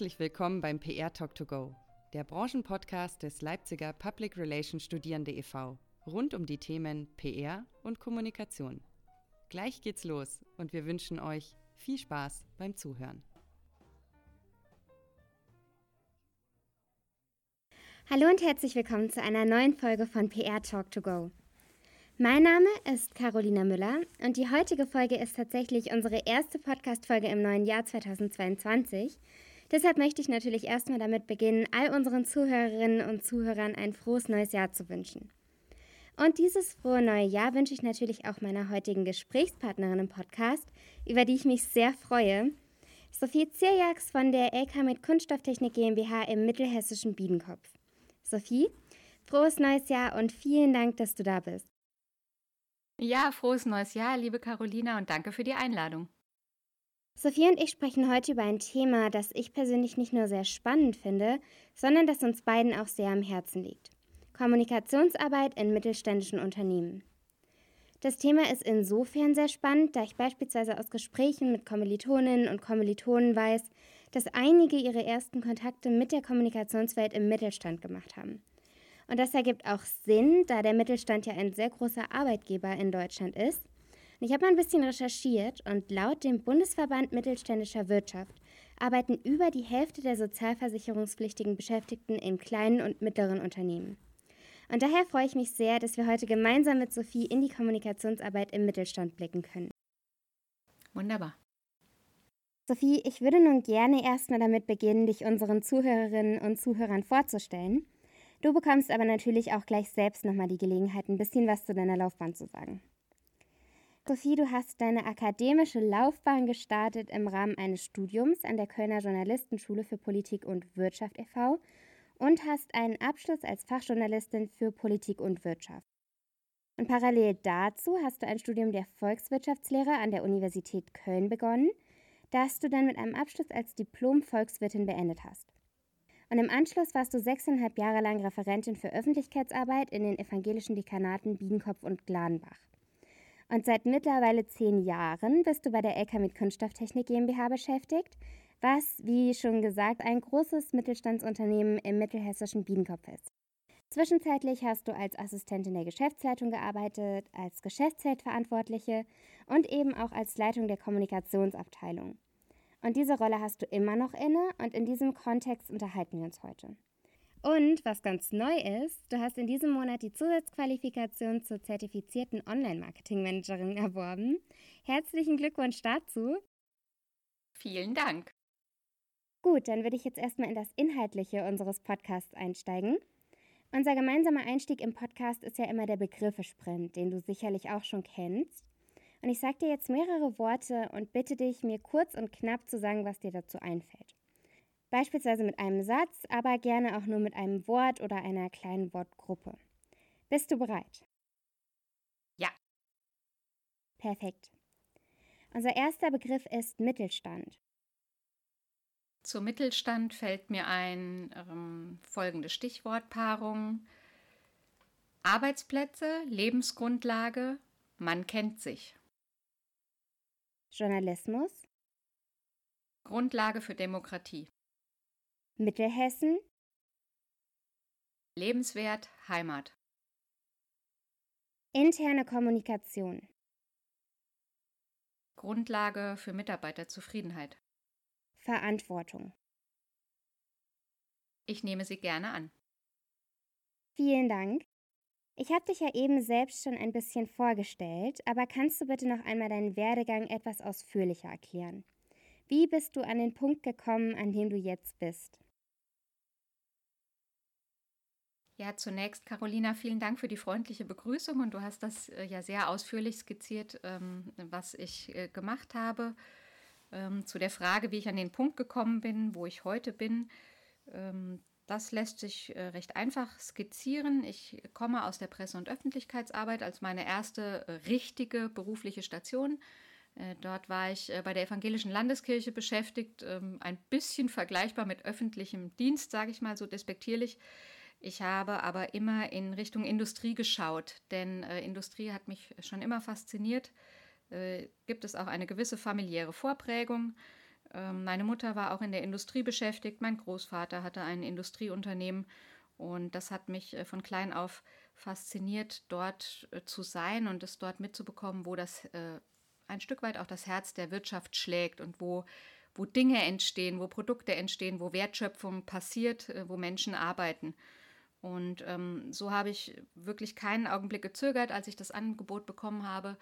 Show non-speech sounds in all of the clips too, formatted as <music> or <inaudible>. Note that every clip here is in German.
Herzlich willkommen beim PR Talk to Go, der Branchenpodcast des Leipziger Public Relations Studierende e.V. rund um die Themen PR und Kommunikation. Gleich geht's los und wir wünschen euch viel Spaß beim Zuhören. Hallo und herzlich willkommen zu einer neuen Folge von PR Talk to Go. Mein Name ist Carolina Müller und die heutige Folge ist tatsächlich unsere erste Podcast-Folge im neuen Jahr 2022. Deshalb möchte ich natürlich erstmal damit beginnen, all unseren Zuhörerinnen und Zuhörern ein frohes neues Jahr zu wünschen. Und dieses frohe neue Jahr wünsche ich natürlich auch meiner heutigen Gesprächspartnerin im Podcast, über die ich mich sehr freue, Sophie Zierjaks von der LK mit Kunststofftechnik GmbH im mittelhessischen Biedenkopf. Sophie, frohes neues Jahr und vielen Dank, dass du da bist. Ja, frohes neues Jahr, liebe Carolina, und danke für die Einladung. Sophie und ich sprechen heute über ein Thema, das ich persönlich nicht nur sehr spannend finde, sondern das uns beiden auch sehr am Herzen liegt. Kommunikationsarbeit in mittelständischen Unternehmen. Das Thema ist insofern sehr spannend, da ich beispielsweise aus Gesprächen mit Kommilitoninnen und Kommilitonen weiß, dass einige ihre ersten Kontakte mit der Kommunikationswelt im Mittelstand gemacht haben. Und das ergibt auch Sinn, da der Mittelstand ja ein sehr großer Arbeitgeber in Deutschland ist. Und ich habe mal ein bisschen recherchiert und laut dem Bundesverband Mittelständischer Wirtschaft arbeiten über die Hälfte der sozialversicherungspflichtigen Beschäftigten in kleinen und mittleren Unternehmen. Und daher freue ich mich sehr, dass wir heute gemeinsam mit Sophie in die Kommunikationsarbeit im Mittelstand blicken können. Wunderbar. Sophie, ich würde nun gerne erstmal damit beginnen, dich unseren Zuhörerinnen und Zuhörern vorzustellen. Du bekommst aber natürlich auch gleich selbst nochmal die Gelegenheit, ein bisschen was zu deiner Laufbahn zu sagen. Sophie, du hast deine akademische Laufbahn gestartet im Rahmen eines Studiums an der Kölner Journalistenschule für Politik und Wirtschaft e.V. und hast einen Abschluss als Fachjournalistin für Politik und Wirtschaft. Und parallel dazu hast du ein Studium der Volkswirtschaftslehre an der Universität Köln begonnen, das du dann mit einem Abschluss als Diplom-Volkswirtin beendet hast. Und im Anschluss warst du sechseinhalb Jahre lang Referentin für Öffentlichkeitsarbeit in den evangelischen Dekanaten Biedenkopf und Gladenbach. Und seit mittlerweile zehn Jahren bist du bei der LK mit Kunststofftechnik GmbH beschäftigt, was, wie schon gesagt, ein großes Mittelstandsunternehmen im mittelhessischen Biedenkopf ist. Zwischenzeitlich hast du als Assistentin der Geschäftsleitung gearbeitet, als Geschäftsfeldverantwortliche und eben auch als Leitung der Kommunikationsabteilung. Und diese Rolle hast du immer noch inne und in diesem Kontext unterhalten wir uns heute. Und was ganz neu ist, du hast in diesem Monat die Zusatzqualifikation zur zertifizierten Online-Marketing-Managerin erworben. Herzlichen Glückwunsch dazu. Vielen Dank. Gut, dann würde ich jetzt erstmal in das Inhaltliche unseres Podcasts einsteigen. Unser gemeinsamer Einstieg im Podcast ist ja immer der Begriffesprint, den du sicherlich auch schon kennst. Und ich sage dir jetzt mehrere Worte und bitte dich, mir kurz und knapp zu sagen, was dir dazu einfällt. Beispielsweise mit einem Satz, aber gerne auch nur mit einem Wort oder einer kleinen Wortgruppe. Bist du bereit? Ja. Perfekt. Unser erster Begriff ist Mittelstand. Zu Mittelstand fällt mir ein ähm, folgende Stichwortpaarung. Arbeitsplätze, Lebensgrundlage, man kennt sich. Journalismus. Grundlage für Demokratie. Mittelhessen. Lebenswert, Heimat. Interne Kommunikation. Grundlage für Mitarbeiterzufriedenheit. Verantwortung. Ich nehme sie gerne an. Vielen Dank. Ich habe dich ja eben selbst schon ein bisschen vorgestellt, aber kannst du bitte noch einmal deinen Werdegang etwas ausführlicher erklären? Wie bist du an den Punkt gekommen, an dem du jetzt bist? Ja, zunächst, Carolina, vielen Dank für die freundliche Begrüßung und du hast das äh, ja sehr ausführlich skizziert, ähm, was ich äh, gemacht habe. Ähm, zu der Frage, wie ich an den Punkt gekommen bin, wo ich heute bin. Ähm, das lässt sich äh, recht einfach skizzieren. Ich komme aus der Presse- und Öffentlichkeitsarbeit als meine erste richtige berufliche Station. Dort war ich bei der Evangelischen Landeskirche beschäftigt, ein bisschen vergleichbar mit öffentlichem Dienst, sage ich mal so despektierlich. Ich habe aber immer in Richtung Industrie geschaut, denn Industrie hat mich schon immer fasziniert. Gibt es auch eine gewisse familiäre Vorprägung. Ähm, meine Mutter war auch in der Industrie beschäftigt, mein Großvater hatte ein Industrieunternehmen und das hat mich äh, von klein auf fasziniert, dort äh, zu sein und es dort mitzubekommen, wo das äh, ein Stück weit auch das Herz der Wirtschaft schlägt und wo, wo Dinge entstehen, wo Produkte entstehen, wo Wertschöpfung passiert, wo Menschen arbeiten. Und ähm, so habe ich wirklich keinen Augenblick gezögert, als ich das Angebot bekommen habe,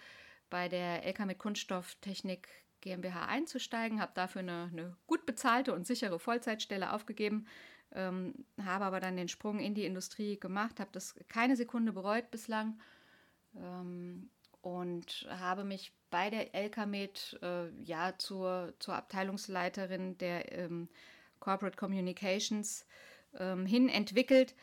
bei der LK mit Kunststofftechnik GmbH einzusteigen, habe dafür eine, eine, gut bezahlte und sichere Vollzeitstelle aufgegeben, ähm, habe aber dann den Sprung in die Industrie gemacht, habe das keine Sekunde bereut bislang ähm, und habe mich bei der LKMed äh, ja zur, zur Abteilungsleiterin der ähm, Corporate Communications ähm, hin entwickelt.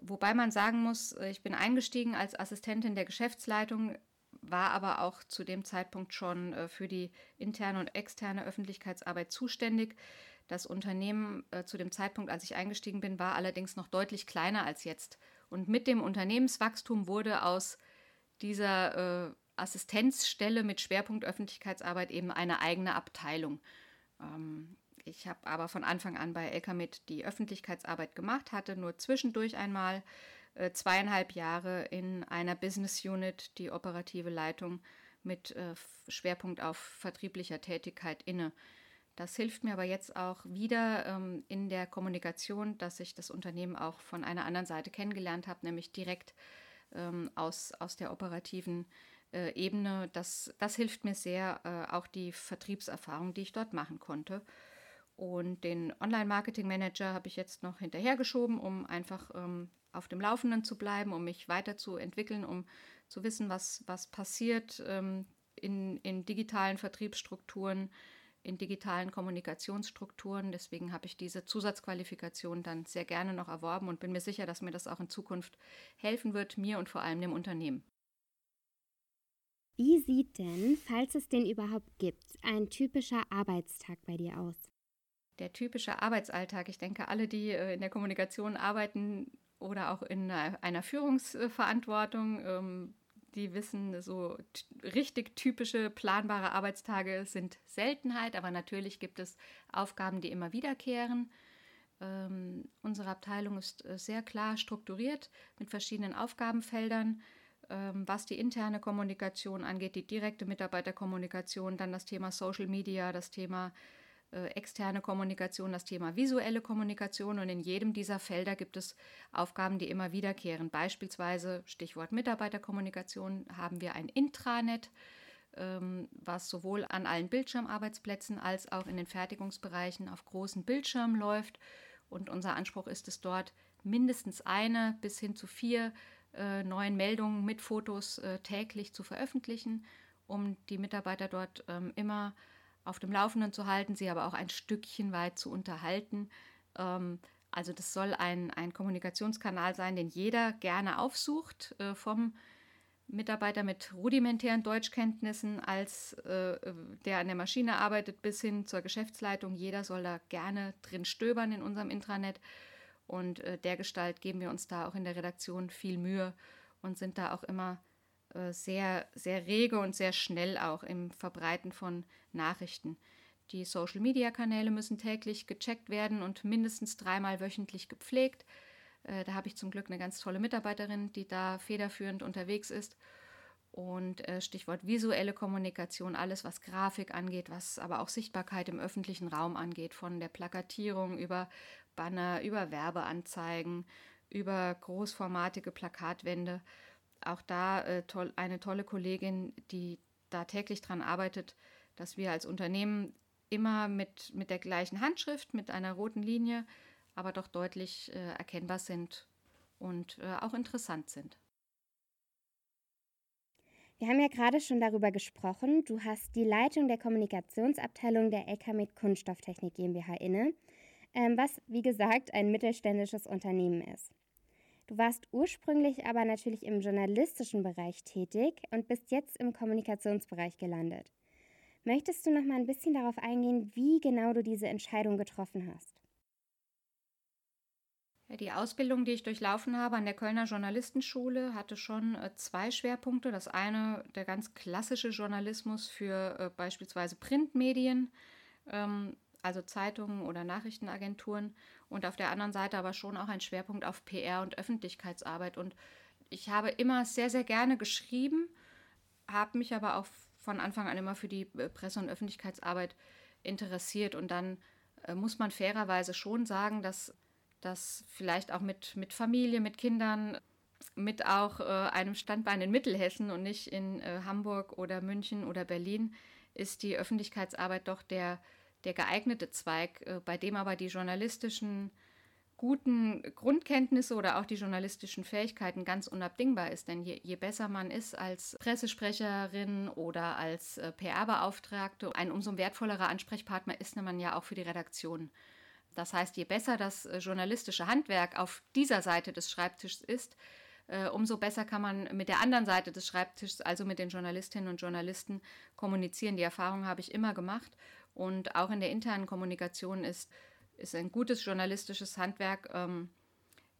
Wobei man sagen muss, äh, ich bin eingestiegen als Assistentin der Geschäftsleitung war aber auch zu dem Zeitpunkt schon äh, für die interne und externe Öffentlichkeitsarbeit zuständig. Das Unternehmen äh, zu dem Zeitpunkt, als ich eingestiegen bin, war allerdings noch deutlich kleiner als jetzt. Und mit dem Unternehmenswachstum wurde aus dieser Assistenzstelle mit Schwerpunkt Öffentlichkeitsarbeit eben eine eigene Abteilung. Ähm, ich habe aber von Anfang an bei LKMIT die Öffentlichkeitsarbeit gemacht, hatte nur zwischendurch einmal äh, zweieinhalb Jahre in einer Business Unit die operative Leitung mit äh, Schwerpunkt auf vertrieblicher Tätigkeit inne. Das hilft mir aber jetzt auch wieder ähm, in der Kommunikation, dass ich das Unternehmen auch von einer anderen Seite kennengelernt habe, nämlich direkt ähm, aus, aus der operativen äh, Ebene. Das, das hilft mir sehr, äh, auch die Vertriebserfahrung, die ich dort machen konnte. Und den Online-Marketing-Manager habe ich jetzt noch hinterhergeschoben, um einfach ähm, auf dem Laufenden zu bleiben, um mich weiterzuentwickeln, um zu wissen, was, was passiert ähm, in, in digitalen Vertriebsstrukturen, in digitalen Kommunikationsstrukturen. Deswegen habe ich diese Zusatzqualifikation dann sehr gerne noch erworben und bin mir sicher, dass mir das auch in Zukunft helfen wird, mir und vor allem dem Unternehmen. Wie sieht denn, falls es den überhaupt gibt, ein typischer Arbeitstag bei dir aus? Der typische Arbeitsalltag, ich denke, alle, die äh, in der Kommunikation arbeiten, oder auch in einer Führungsverantwortung. Ähm, die wissen, so richtig typische planbare Arbeitstage sind Seltenheit, aber natürlich gibt es Aufgaben, die immer wiederkehren. Ähm, unsere Abteilung ist äh, sehr klar strukturiert mit verschiedenen Aufgabenfeldern, ähm, was die interne Kommunikation angeht, die direkte Mitarbeiterkommunikation, dann das Thema Social Media, das Thema externe Kommunikation, das Thema visuelle Kommunikation und in jedem dieser Felder gibt es Aufgaben, die immer wiederkehren. Beispielsweise, Stichwort Mitarbeiterkommunikation, haben wir ein Intranet, ähm, was sowohl an allen Bildschirmarbeitsplätzen als auch in den Fertigungsbereichen auf großen Bildschirmen läuft. Und unser Anspruch ist es dort, mindestens eine bis hin zu vier äh, neuen Meldungen mit Fotos äh, täglich zu veröffentlichen, um die Mitarbeiter dort ähm, immer auf dem Laufenden zu halten, sie aber auch ein Stückchen weit zu unterhalten. Ähm, also das soll ein, ein Kommunikationskanal sein, den jeder gerne aufsucht, äh, vom Mitarbeiter mit rudimentären Deutschkenntnissen, als äh, der an der Maschine arbeitet, bis hin zur Geschäftsleitung. Jeder soll da gerne drin stöbern in unserem Intranet. Und äh, der Gestalt geben wir uns da auch in der Redaktion viel Mühe und sind da auch immer sehr, sehr rege und sehr schnell auch im Verbreiten von Nachrichten. Die Social-Media-Kanäle müssen täglich gecheckt werden und mindestens dreimal wöchentlich gepflegt. Äh, da habe ich zum Glück eine ganz tolle Mitarbeiterin, die da federführend unterwegs ist. Und äh, Stichwort visuelle Kommunikation, alles was Grafik angeht, was aber auch Sichtbarkeit im öffentlichen Raum angeht, von der Plakatierung über Banner, über Werbeanzeigen, über großformatige Plakatwände auch da äh, toll, eine tolle Kollegin, die da täglich dran arbeitet, dass wir als Unternehmen immer mit, mit der gleichen Handschrift, mit einer roten Linie, aber doch deutlich äh, erkennbar sind und äh, auch interessant sind. Wir haben ja gerade schon darüber gesprochen. Du hast die Leitung der Kommunikationsabteilung der LK mit Kunststofftechnik GmbH inne, ähm, was wie gesagt ein mittelständisches Unternehmen ist. Du warst ursprünglich aber natürlich im journalistischen Bereich tätig und bist jetzt im Kommunikationsbereich gelandet. Möchtest du noch mal ein bisschen darauf eingehen, wie genau du diese Entscheidung getroffen hast? Die Ausbildung, die ich durchlaufen habe an der Kölner Journalistenschule, hatte schon äh, zwei Schwerpunkte. Das eine, der ganz klassische Journalismus für äh, beispielsweise Printmedien, ähm, also Zeitungen oder Nachrichtenagenturen und auf der anderen Seite aber schon auch ein Schwerpunkt auf PR und Öffentlichkeitsarbeit. Und ich habe immer sehr, sehr gerne geschrieben, habe mich aber auch von Anfang an immer für die äh, Presse- und Öffentlichkeitsarbeit interessiert. Und dann äh, muss man fairerweise schon sagen, dass das vielleicht auch mit, mit Familie, mit Kindern, mit auch äh, einem Standbein in Mittelhessen und nicht in äh, Hamburg oder München oder Berlin, ist die Öffentlichkeitsarbeit doch der, der geeignete Zweig, äh, bei dem aber die journalistischen guten Grundkenntnisse oder auch die journalistischen Fähigkeiten ganz unabdingbar ist. Denn je, je besser man ist als Pressesprecherin oder als äh, PR-Beauftragte, ein umso wertvollerer Ansprechpartner ist man ja auch für die Redaktion. Das heißt, je besser das äh, journalistische Handwerk auf dieser Seite des Schreibtisches ist, umso besser kann man mit der anderen Seite des Schreibtisches, also mit den Journalistinnen und Journalisten, kommunizieren. Die Erfahrung habe ich immer gemacht. Und auch in der internen Kommunikation ist ist ein gutes journalistisches Handwerk ähm,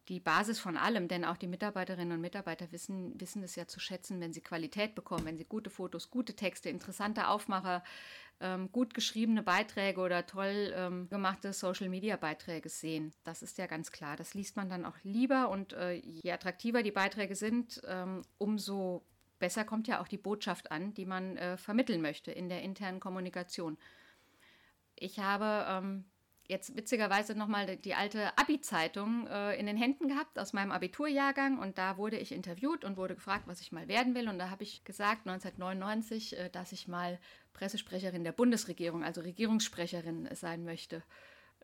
die Basis von allem, denn auch die Mitarbeiterinnen und Mitarbeiter wissen, wissen es ja zu schätzen, wenn sie Qualität bekommen, wenn sie gute Fotos, gute Texte, interessante Aufmacher, ähm, gut geschriebene Beiträge oder toll ähm, gemachte Social-Media-Beiträge sehen. Das ist ja ganz klar. Das liest man dann auch lieber und äh, je attraktiver die Beiträge sind, ähm, umso besser kommt ja auch die Botschaft an, die man äh, vermitteln möchte in der internen Kommunikation. Ich habe ähm, jetzt witzigerweise nochmal die alte Abi-Zeitung äh, in den Händen gehabt aus meinem Abiturjahrgang und da wurde ich interviewt und wurde gefragt, was ich mal werden will. Und da habe ich gesagt, 1999, äh, dass ich mal Pressesprecherin der Bundesregierung, also Regierungssprecherin sein möchte.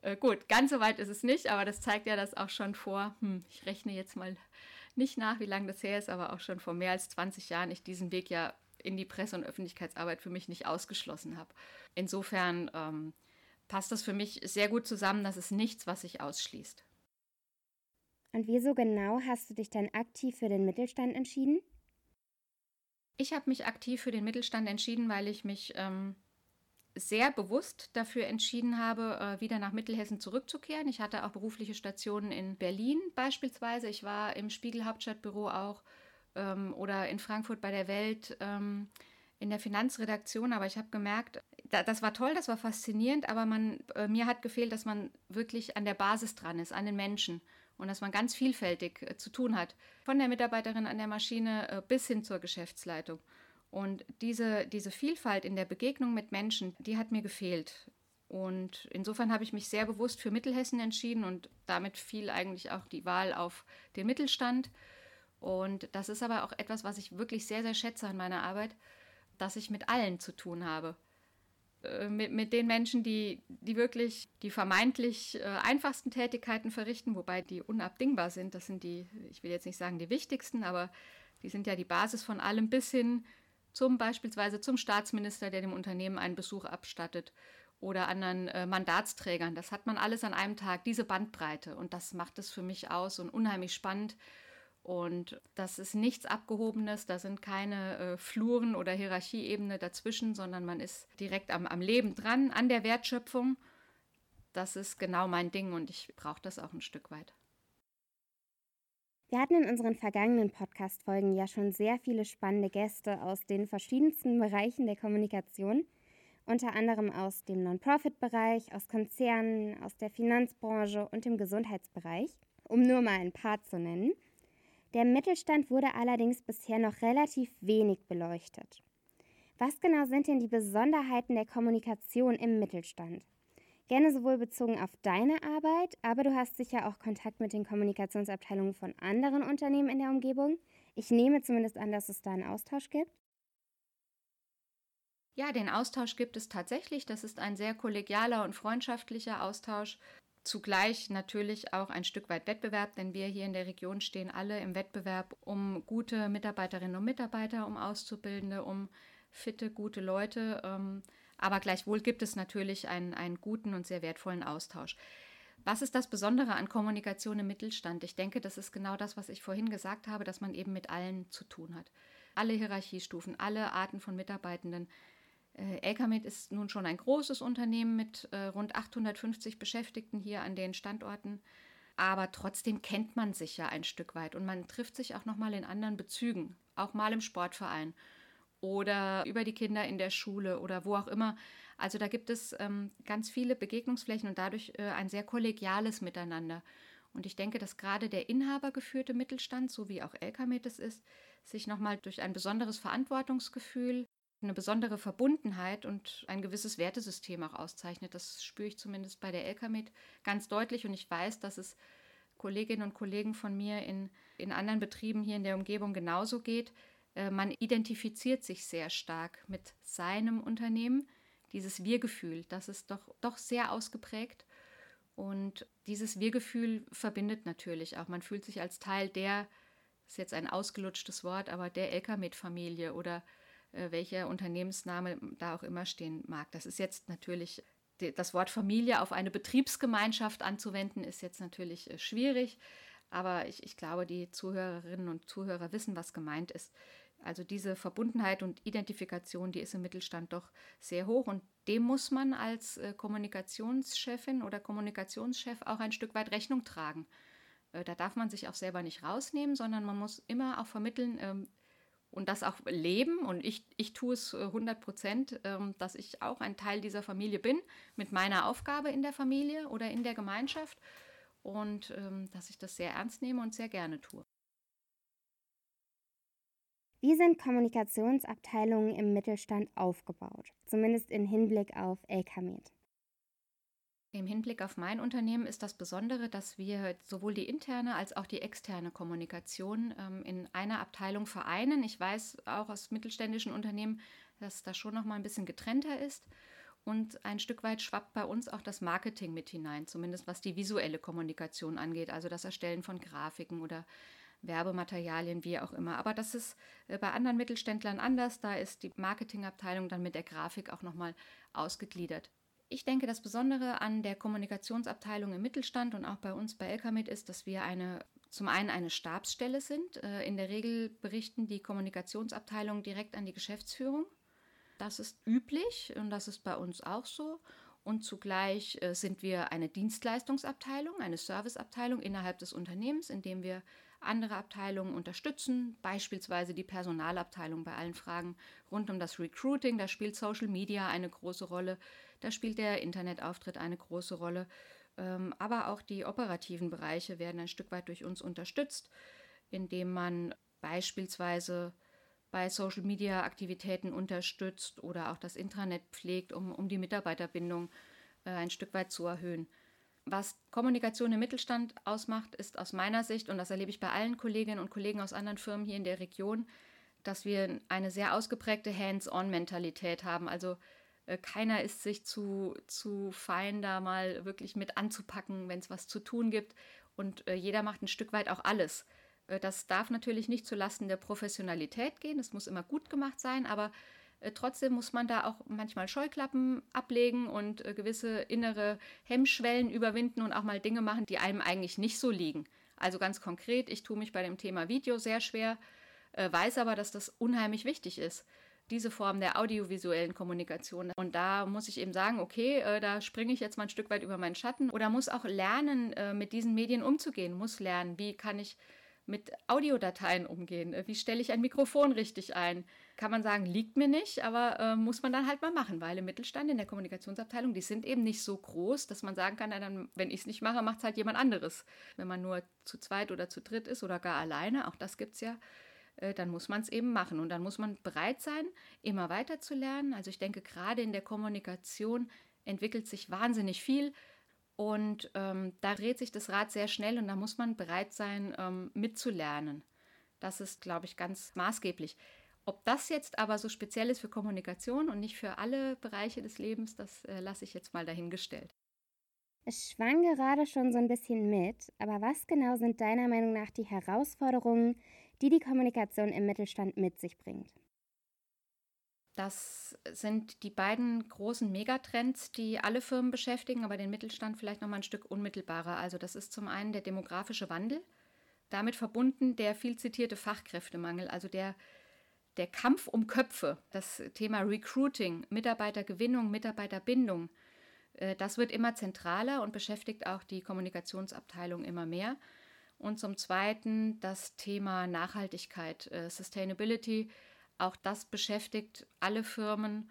Äh, gut, ganz so weit ist es nicht, aber das zeigt ja das auch schon vor, hm, ich rechne jetzt mal nicht nach, wie lange das her ist, aber auch schon vor mehr als 20 Jahren ich diesen Weg ja in die Presse- und Öffentlichkeitsarbeit für mich nicht ausgeschlossen habe. Insofern ähm, passt das für mich sehr gut zusammen. Das ist nichts, was sich ausschließt. Und wieso genau hast du dich dann aktiv für den Mittelstand entschieden? Ich habe mich aktiv für den Mittelstand entschieden, weil ich mich ähm, sehr bewusst dafür entschieden habe, äh, wieder nach Mittelhessen zurückzukehren. Ich hatte auch berufliche Stationen in Berlin beispielsweise. Ich war im Spiegel Hauptstadtbüro auch ähm, oder in Frankfurt bei der Welt ähm, in der Finanzredaktion. Aber ich habe gemerkt, das war toll, das war faszinierend, aber man, äh, mir hat gefehlt, dass man wirklich an der Basis dran ist, an den Menschen und dass man ganz vielfältig äh, zu tun hat, von der Mitarbeiterin an der Maschine äh, bis hin zur Geschäftsleitung. Und diese, diese Vielfalt in der Begegnung mit Menschen, die hat mir gefehlt. Und insofern habe ich mich sehr bewusst für Mittelhessen entschieden und damit fiel eigentlich auch die Wahl auf den Mittelstand. Und das ist aber auch etwas, was ich wirklich sehr, sehr schätze an meiner Arbeit, dass ich mit allen zu tun habe. Äh, mit, mit den Menschen, die, die wirklich die vermeintlich äh, einfachsten Tätigkeiten verrichten, wobei die unabdingbar sind. Das sind die, ich will jetzt nicht sagen die wichtigsten, aber die sind ja die Basis von allem bis hin zum beispielsweise zum Staatsminister, der dem Unternehmen einen Besuch abstattet oder anderen äh, Mandatsträgern. Das hat man alles an einem Tag, diese Bandbreite. Und das macht es für mich aus und unheimlich spannend, und das ist nichts Abgehobenes, da sind keine äh, Fluren oder Hierarchieebene dazwischen, sondern man ist direkt am, am Leben dran, an der Wertschöpfung. Das ist genau mein Ding und ich brauche das auch ein Stück weit. Wir hatten in unseren vergangenen Podcast-Folgen ja schon sehr viele spannende Gäste aus den verschiedensten Bereichen der Kommunikation, unter anderem aus dem Non-Profit-Bereich, aus Konzernen, aus der Finanzbranche und dem Gesundheitsbereich, um nur mal ein paar zu nennen. Der Mittelstand wurde allerdings bisher noch relativ wenig beleuchtet. Was genau sind denn die Besonderheiten der Kommunikation im Mittelstand? Gerne sowohl bezogen auf deine Arbeit, aber du hast sicher auch Kontakt mit den Kommunikationsabteilungen von anderen Unternehmen in der Umgebung. Ich nehme zumindest an, dass es da einen Austausch gibt. Ja, den Austausch gibt es tatsächlich. Das ist ein sehr kollegialer und freundschaftlicher Austausch zugleich natürlich auch ein Stück weit Wettbewerb, denn wir hier in der Region stehen alle im Wettbewerb um gute Mitarbeiterinnen und Mitarbeiter, um Auszubildende, um fitte, gute Leute. Ähm, aber gleichwohl gibt es natürlich einen, einen guten und sehr wertvollen Austausch. Was ist das Besondere an Kommunikation im Mittelstand? Ich denke, das ist genau das, was ich vorhin gesagt habe, dass man eben mit allen zu tun hat. Alle Hierarchiestufen, alle Arten von Mitarbeitenden Elkamed ist nun schon ein großes Unternehmen mit äh, rund 850 Beschäftigten hier an den Standorten. Aber trotzdem kennt man sich ja ein Stück weit und man trifft sich auch noch mal in anderen Bezügen, auch mal im Sportverein oder über die Kinder in der Schule oder wo auch immer. Also da gibt es ähm, ganz viele Begegnungsflächen und dadurch äh, ein sehr kollegiales Miteinander. Und ich denke, dass gerade der inhabergeführte Mittelstand, so wie auch Elkamet es ist, sich nochmal durch ein besonderes Verantwortungsgefühl, eine besondere Verbundenheit und ein gewisses Wertesystem auch auszeichnet. Das spüre ich zumindest bei der Elkamet ganz deutlich und ich weiß, dass es Kolleginnen und Kollegen von mir in, in anderen Betrieben hier in der Umgebung genauso geht. Äh, man identifiziert sich sehr stark mit seinem Unternehmen. Dieses Wir-Gefühl, das ist doch, doch sehr ausgeprägt. Und dieses Wir-Gefühl verbindet natürlich auch. Man fühlt sich als Teil der, das ist jetzt ein ausgelutschtes Wort, aber der Elkamed-Familie oder welcher Unternehmensname da auch immer stehen mag. Das ist jetzt natürlich das Wort Familie auf eine Betriebsgemeinschaft anzuwenden, ist jetzt natürlich äh, schwierig, aber ich, ich glaube, die Zuhörerinnen und Zuhörer wissen, was gemeint ist. Also diese Verbundenheit und Identifikation, die ist im Mittelstand doch sehr hoch und dem muss man als äh, Kommunikationschefin oder Kommunikationschef auch ein Stück weit Rechnung tragen. Äh, da darf man sich auch selber nicht rausnehmen, sondern man muss immer auch vermitteln, ähm, und das auch leben. Und ich, ich tue es 100 äh, Prozent, ähm, dass ich auch ein Teil dieser Familie bin, mit meiner Aufgabe in der Familie oder in der Gemeinschaft. Und ähm, dass ich das sehr ernst nehme und sehr gerne tue. Wie sind Kommunikationsabteilungen im Mittelstand aufgebaut? Zumindest im Hinblick auf LKMed. Im Hinblick auf mein Unternehmen ist das Besondere, dass wir sowohl die interne als auch die externe Kommunikation ähm, in einer Abteilung vereinen. Ich weiß auch aus mittelständischen Unternehmen, dass das schon noch mal ein bisschen getrennter ist. Und ein Stück weit schwappt bei uns auch das Marketing mit hinein, zumindest was die visuelle Kommunikation angeht, also das Erstellen von Grafiken oder Werbematerialien, wie auch immer. Aber das ist äh, bei anderen Mittelständlern anders. Da ist die Marketingabteilung dann mit der Grafik auch nochmal ausgegliedert. Ich denke, das Besondere an der Kommunikationsabteilung im Mittelstand und auch bei uns bei Elkamit ist, dass wir eine zum einen eine Stabsstelle sind. Äh, in der Regel berichten die Kommunikationsabteilungen direkt an die Geschäftsführung. Das ist üblich und das ist bei uns auch so. Und zugleich äh, sind wir eine Dienstleistungsabteilung, eine Serviceabteilung innerhalb des Unternehmens, in dem wir andere Abteilungen unterstützen, beispielsweise die Personalabteilung bei allen Fragen rund um das Recruiting. Da spielt Social Media eine große Rolle, da spielt der Internetauftritt eine große Rolle. Ähm, aber auch die operativen Bereiche werden ein Stück weit durch uns unterstützt, indem man beispielsweise bei Social Media Aktivitäten unterstützt oder auch das Intranet pflegt, um, um die Mitarbeiterbindung äh, ein Stück weit zu erhöhen. Was Kommunikation im Mittelstand ausmacht, ist aus meiner Sicht, und das erlebe ich bei allen Kolleginnen und Kollegen aus anderen Firmen hier in der Region, dass wir eine sehr ausgeprägte Hands-on-Mentalität haben. Also keiner ist sich zu, zu fein, da mal wirklich mit anzupacken, wenn es was zu tun gibt. Und äh, jeder macht ein Stück weit auch alles. Äh, das darf natürlich nicht zulasten der Professionalität gehen. Es muss immer gut gemacht sein, aber äh, trotzdem muss man da auch manchmal Scheuklappen ablegen und äh, gewisse innere Hemmschwellen überwinden und auch mal Dinge machen, die einem eigentlich nicht so liegen. Also ganz konkret, ich tue mich bei dem Thema Video sehr schwer, äh, weiß aber, dass das unheimlich wichtig ist diese Form der audiovisuellen Kommunikation. Und da muss ich eben sagen, okay, äh, da springe ich jetzt mal ein Stück weit über meinen Schatten oder muss auch lernen, äh, mit diesen Medien umzugehen, muss lernen, wie kann ich mit Audiodateien umgehen? Äh, wie stelle ich ein Mikrofon richtig ein? Kann man sagen, liegt mir nicht, aber äh, muss man dann halt mal machen, weil im Mittelstand, in der Kommunikationsabteilung, die sind eben nicht so groß, dass man sagen kann, na, dann, wenn ich es nicht mache, macht es halt jemand anderes. Wenn man nur zu zweit oder zu dritt ist oder gar alleine, auch das gibt es ja, dann muss man es eben machen. Und dann muss man bereit sein, immer weiter zu lernen. Also ich denke, gerade in der Kommunikation entwickelt sich wahnsinnig viel. Und ähm, da dreht sich das Rad sehr schnell und da muss man bereit sein, ähm, mitzulernen. Das ist, glaube ich, ganz maßgeblich. Ob das jetzt aber so speziell ist für Kommunikation und nicht für alle Bereiche des Lebens, das äh, lasse ich jetzt mal dahingestellt. Es schwang gerade schon so ein bisschen mit, aber was genau sind deiner Meinung nach die Herausforderungen, die die Kommunikation im Mittelstand mit sich bringt? Das sind die beiden großen Megatrends, die alle Firmen beschäftigen, aber den Mittelstand vielleicht noch mal ein Stück unmittelbarer. Also das ist zum einen der demografische Wandel, damit verbunden der viel zitierte Fachkräftemangel, also der, der Kampf um Köpfe, das Thema Recruiting, Mitarbeitergewinnung, Mitarbeiterbindung. Äh, das wird immer zentraler und beschäftigt auch die Kommunikationsabteilung immer mehr. Und zum Zweiten das Thema Nachhaltigkeit, äh, Sustainability auch das beschäftigt alle Firmen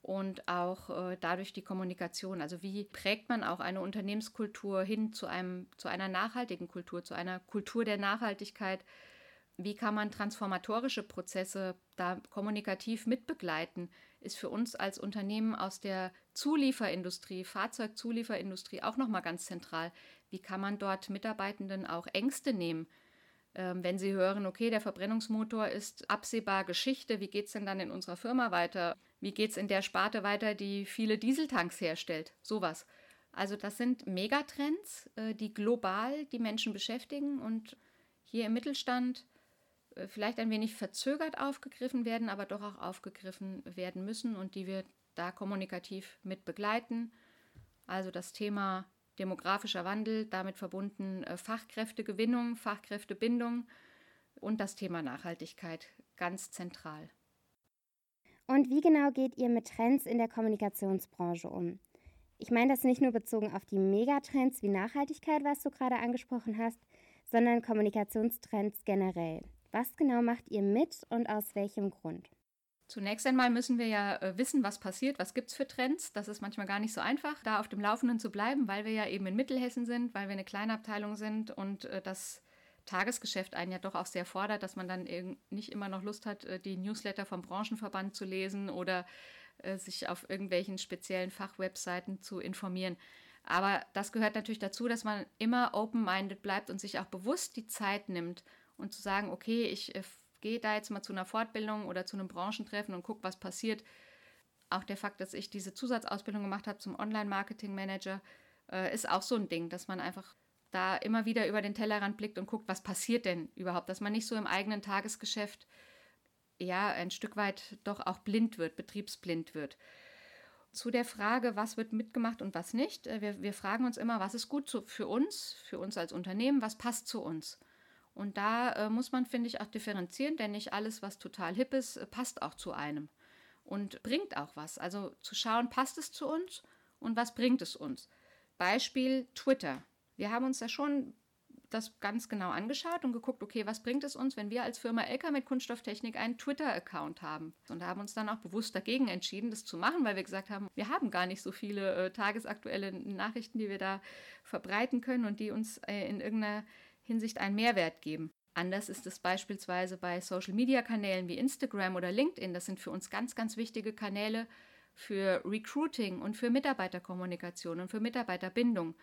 und auch äh, dadurch die Kommunikation. Also wie prägt man auch eine Unternehmenskultur hin zu, einem, zu einer nachhaltigen Kultur, zu einer Kultur der Nachhaltigkeit? Wie kann man transformatorische Prozesse da kommunikativ mitbegleiten? Ist für uns als Unternehmen aus der Zulieferindustrie, Fahrzeugzulieferindustrie auch nochmal ganz zentral. Wie kann man dort Mitarbeitenden auch Ängste nehmen? Ähm, wenn sie hören, okay, der Verbrennungsmotor ist absehbar Geschichte, wie geht es denn dann in unserer Firma weiter? Wie geht es in der Sparte weiter, die viele Dieseltanks herstellt? Sowas. Also das sind Megatrends, äh, die global die Menschen beschäftigen und hier im Mittelstand vielleicht ein wenig verzögert aufgegriffen werden, aber doch auch aufgegriffen werden müssen und die wir da kommunikativ mit begleiten. Also das Thema demografischer Wandel, damit verbunden äh, Fachkräftegewinnung, Fachkräftebindung und das Thema Nachhaltigkeit ganz zentral. Und wie genau geht ihr mit Trends in der Kommunikationsbranche um? Ich meine das nicht nur bezogen auf die Megatrends wie Nachhaltigkeit, was du gerade angesprochen hast, sondern Kommunikationstrends generell. Was genau macht ihr mit und aus welchem Grund? Zunächst einmal müssen wir ja äh, wissen, was passiert, was gibt es für Trends. Das ist manchmal gar nicht so einfach, da auf dem Laufenden zu bleiben, weil wir ja eben in Mittelhessen sind, weil wir eine kleine Abteilung sind und äh, das Tagesgeschäft einen ja doch auch sehr fordert, dass man dann nicht immer noch Lust hat, äh, die Newsletter vom Branchenverband zu lesen oder sich auf irgendwelchen speziellen Fachwebseiten zu informieren. Aber das gehört natürlich dazu, dass man immer open-minded bleibt und sich auch bewusst die Zeit nimmt und zu sagen, okay, ich äh, gehe da jetzt mal zu einer Fortbildung oder zu einem Branchentreffen und gucke, was passiert. Auch der Fakt, dass ich diese Zusatzausbildung gemacht habe zum Online-Marketing-Manager, äh, ist auch so ein Ding, dass man einfach da immer wieder über den Tellerrand blickt und guckt, was passiert denn überhaupt, dass man nicht so im eigenen Tagesgeschäft ja ein Stück weit doch auch blind wird, betriebsblind wird. Zu der Frage, was wird mitgemacht und was nicht, äh, wir, wir fragen uns immer, was ist gut für uns, für uns als Unternehmen, was passt zu uns. Und da äh, muss man, finde ich, auch differenzieren, denn nicht alles, was total hip ist, äh, passt auch zu einem und bringt auch was. Also zu schauen, passt es zu uns und was bringt es uns. Beispiel Twitter. Wir haben uns da schon das ganz genau angeschaut und geguckt, okay, was bringt es uns, wenn wir als Firma LK mit Kunststofftechnik einen Twitter-Account haben? Und haben uns dann auch bewusst dagegen entschieden, das zu machen, weil wir gesagt haben, wir haben gar nicht so viele äh, tagesaktuelle Nachrichten, die wir da verbreiten können und die uns äh, in irgendeiner Hinsicht einen Mehrwert geben. Anders ist es beispielsweise bei Social-Media-Kanälen wie Instagram oder LinkedIn. Das sind für uns ganz, ganz wichtige Kanäle für Recruiting und für Mitarbeiterkommunikation und für Mitarbeiterbindung.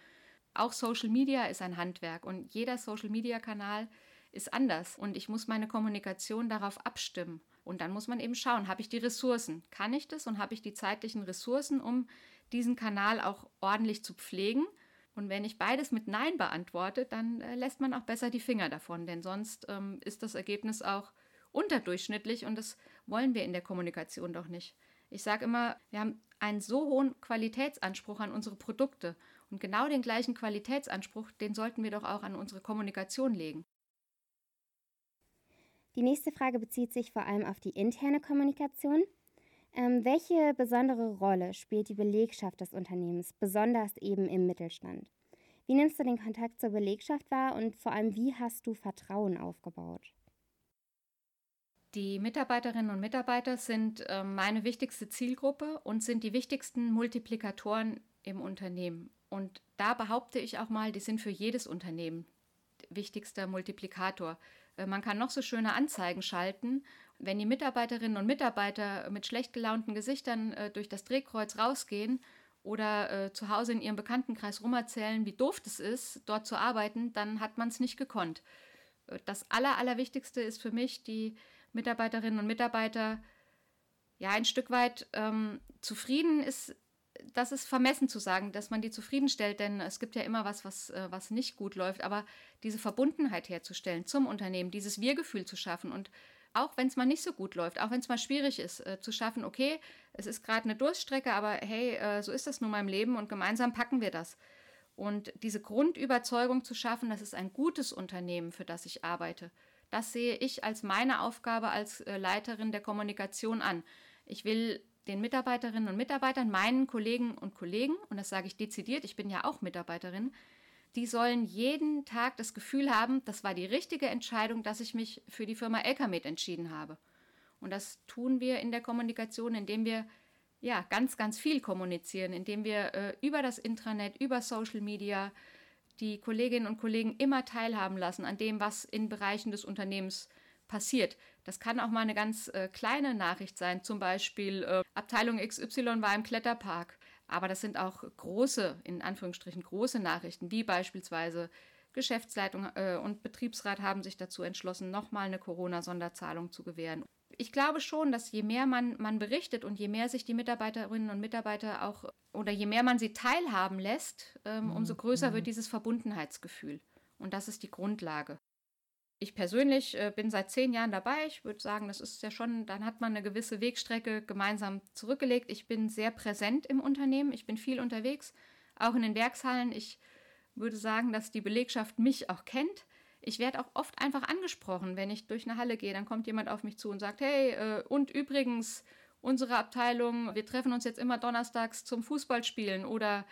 Auch Social Media ist ein Handwerk und jeder Social Media Kanal ist anders und ich muss meine Kommunikation darauf abstimmen. Und dann muss man eben schauen, habe ich die Ressourcen? Kann ich das und habe ich die zeitlichen Ressourcen, um diesen Kanal auch ordentlich zu pflegen und wenn ich beides mit Nein beantworte, dann äh, lässt man auch besser die Finger davon, denn sonst ähm, ist das Ergebnis auch unterdurchschnittlich und das wollen wir in der Kommunikation doch nicht. Ich sage immer, wir haben einen so hohen Qualitätsanspruch an unsere Produkte und genau den gleichen Qualitätsanspruch, den sollten wir doch auch an unsere Kommunikation legen. Die nächste Frage bezieht sich vor allem auf die interne Kommunikation. Ähm, welche besondere Rolle spielt die Belegschaft des Unternehmens, besonders eben im Mittelstand? Wie nimmst du den Kontakt zur Belegschaft wahr und vor allem, wie hast du Vertrauen aufgebaut? Die Mitarbeiterinnen und Mitarbeiter sind äh, meine wichtigste Zielgruppe und sind die wichtigsten Multiplikatoren im Unternehmen. Und da behaupte ich auch mal, die sind für jedes Unternehmen wichtigster Multiplikator. Äh, man kann noch so schöne Anzeigen schalten wenn die Mitarbeiterinnen und Mitarbeiter mit schlecht gelaunten Gesichtern äh, durch das Drehkreuz rausgehen oder äh, zu Hause in ihrem Bekanntenkreis rumerzählen, wie doof das ist, dort zu arbeiten, dann hat man es nicht gekonnt. Äh, das Aller, Allerwichtigste ist für mich, die Mitarbeiterinnen und Mitarbeiter ja ein Stück weit ähm, zufrieden ist. Das ist vermessen zu sagen, dass man die zufriedenstellt, denn es gibt ja immer was, was, äh, was nicht gut läuft. Aber diese Verbundenheit herzustellen zum Unternehmen, dieses Wir-Gefühl zu schaffen und auch wenn es mal nicht so gut läuft, auch wenn es mal schwierig ist, äh, zu schaffen, okay, es ist gerade eine Durststrecke, aber hey, äh, so ist das nun mal im Leben und gemeinsam packen wir das. Und diese Grundüberzeugung zu schaffen, das ist ein gutes Unternehmen, für das ich arbeite, das sehe ich als meine Aufgabe als äh, Leiterin der Kommunikation an. Ich will den Mitarbeiterinnen und Mitarbeitern, meinen Kollegen und Kollegen, und das sage ich dezidiert, ich bin ja auch Mitarbeiterin, die sollen jeden Tag das Gefühl haben, das war die richtige Entscheidung, dass ich mich für die Firma Elkamed entschieden habe. Und das tun wir in der Kommunikation, indem wir ja, ganz, ganz viel kommunizieren, indem wir äh, über das Intranet, über Social Media die Kolleginnen und Kollegen immer teilhaben lassen an dem, was in Bereichen des Unternehmens passiert. Das kann auch mal eine ganz äh, kleine Nachricht sein, zum Beispiel äh, Abteilung XY war im Kletterpark. Aber das sind auch große, in Anführungsstrichen große Nachrichten, wie beispielsweise Geschäftsleitung äh, und Betriebsrat haben sich dazu entschlossen, nochmal eine Corona-Sonderzahlung zu gewähren. Ich glaube schon, dass je mehr man, man berichtet und je mehr sich die Mitarbeiterinnen und Mitarbeiter auch oder je mehr man sie teilhaben lässt, ähm, mhm. umso größer wird mhm. dieses Verbundenheitsgefühl. Und das ist die Grundlage. Ich persönlich äh, bin seit zehn Jahren dabei. Ich würde sagen, das ist ja schon, dann hat man eine gewisse Wegstrecke gemeinsam zurückgelegt. Ich bin sehr präsent im Unternehmen. Ich bin viel unterwegs, auch in den Werkshallen. Ich würde sagen, dass die Belegschaft mich auch kennt. Ich werde auch oft einfach angesprochen, wenn ich durch eine Halle gehe. Dann kommt jemand auf mich zu und sagt, hey, äh, und übrigens, unsere Abteilung, wir treffen uns jetzt immer donnerstags zum Fußballspielen oder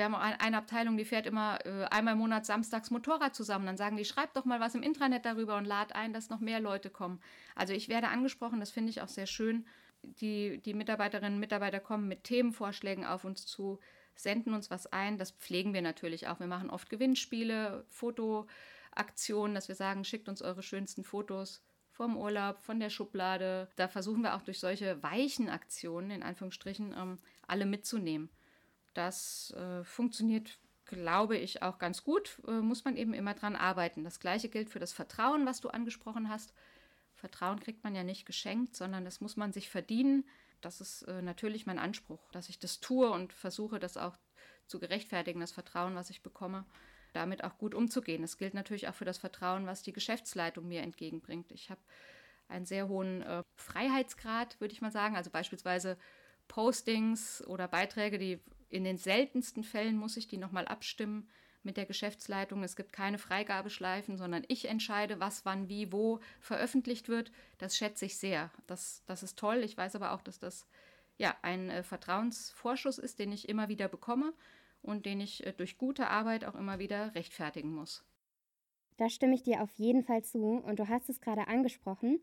wir haben auch eine Abteilung, die fährt immer äh, einmal im Monat samstags Motorrad zusammen. Dann sagen die, schreibt doch mal was im Intranet darüber und lad ein, dass noch mehr Leute kommen. Also ich werde angesprochen, das finde ich auch sehr schön. Die, die Mitarbeiterinnen und Mitarbeiter kommen mit Themenvorschlägen auf uns zu, senden uns was ein. Das pflegen wir natürlich auch. Wir machen oft Gewinnspiele, Fotoaktionen, dass wir sagen, schickt uns eure schönsten Fotos vom Urlaub, von der Schublade. Da versuchen wir auch durch solche weichen Aktionen, in Anführungsstrichen, ähm, alle mitzunehmen. Das äh, funktioniert, glaube ich, auch ganz gut. Äh, muss man eben immer dran arbeiten. Das gleiche gilt für das Vertrauen, was du angesprochen hast. Vertrauen kriegt man ja nicht geschenkt, sondern das muss man sich verdienen. Das ist äh, natürlich mein Anspruch, dass ich das tue und versuche, das auch zu gerechtfertigen, das Vertrauen, was ich bekomme, damit auch gut umzugehen. Das gilt natürlich auch für das Vertrauen, was die Geschäftsleitung mir entgegenbringt. Ich habe einen sehr hohen äh, Freiheitsgrad, würde ich mal sagen. Also beispielsweise Postings oder Beiträge, die in den seltensten Fällen muss ich die nochmal abstimmen mit der Geschäftsleitung. Es gibt keine Freigabeschleifen, sondern ich entscheide, was, wann, wie, wo veröffentlicht wird. Das schätze ich sehr. Das, das ist toll. Ich weiß aber auch, dass das ja, ein äh, Vertrauensvorschuss ist, den ich immer wieder bekomme und den ich äh, durch gute Arbeit auch immer wieder rechtfertigen muss. Da stimme ich dir auf jeden Fall zu und du hast es gerade angesprochen.